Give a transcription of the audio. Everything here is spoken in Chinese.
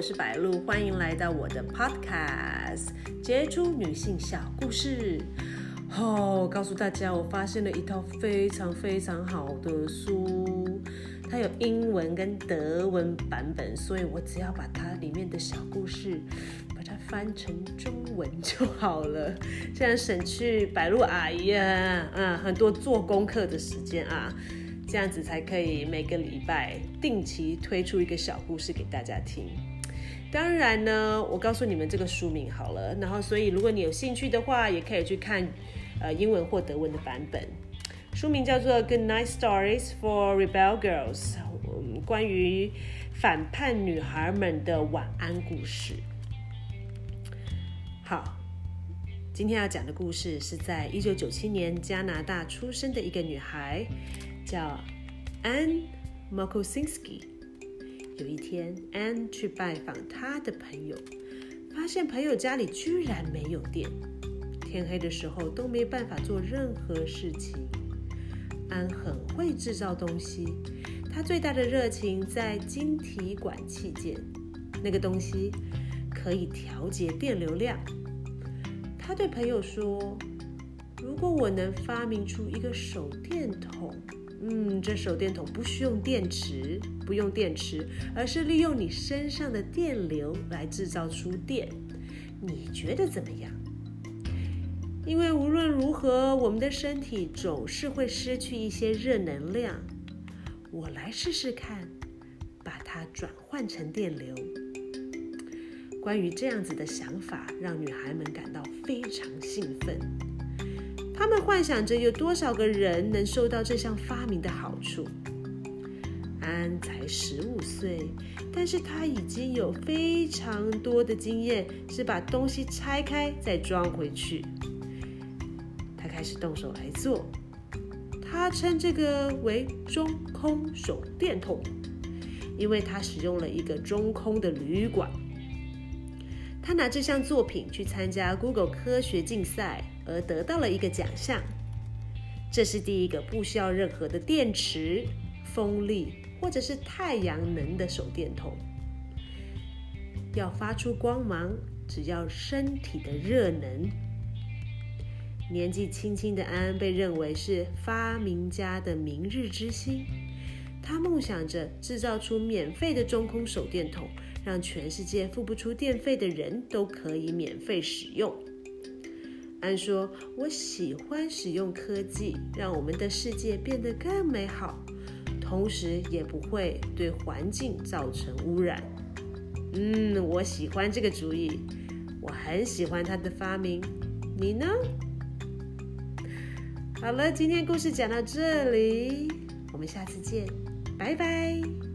我是白露，欢迎来到我的 Podcast《杰出女性小故事》。哦，告诉大家，我发现了一套非常非常好的书，它有英文跟德文版本，所以我只要把它里面的小故事把它翻成中文就好了，这样省去白露阿姨啊，嗯，很多做功课的时间啊。这样子才可以每个礼拜定期推出一个小故事给大家听。当然呢，我告诉你们这个书名好了，然后所以如果你有兴趣的话，也可以去看呃英文或德文的版本。书名叫做《Good Night Stories for Rebel Girls》，关于反叛女孩们的晚安故事。好，今天要讲的故事是在一九九七年加拿大出生的一个女孩。叫 Anne Makosinski。有一天，Anne 去拜访他的朋友，发现朋友家里居然没有电，天黑的时候都没办法做任何事情。安很会制造东西，他最大的热情在晶体管器件，那个东西可以调节电流量。他对朋友说：“如果我能发明出一个手电筒。”嗯，这手电筒不需用电池，不用电池，而是利用你身上的电流来制造出电。你觉得怎么样？因为无论如何，我们的身体总是会失去一些热能量。我来试试看，把它转换成电流。关于这样子的想法，让女孩们感到非常兴奋。幻想着有多少个人能受到这项发明的好处。安才十五岁，但是他已经有非常多的经验，是把东西拆开再装回去。他开始动手来做，他称这个为中空手电筒，因为他使用了一个中空的铝管。他拿这项作品去参加 Google 科学竞赛。而得到了一个奖项，这是第一个不需要任何的电池、风力或者是太阳能的手电筒。要发出光芒，只要身体的热能。年纪轻轻的安安被认为是发明家的明日之星，他梦想着制造出免费的中空手电筒，让全世界付不出电费的人都可以免费使用。安说：“我喜欢使用科技，让我们的世界变得更美好，同时也不会对环境造成污染。”嗯，我喜欢这个主意，我很喜欢他的发明。你呢？好了，今天故事讲到这里，我们下次见，拜拜。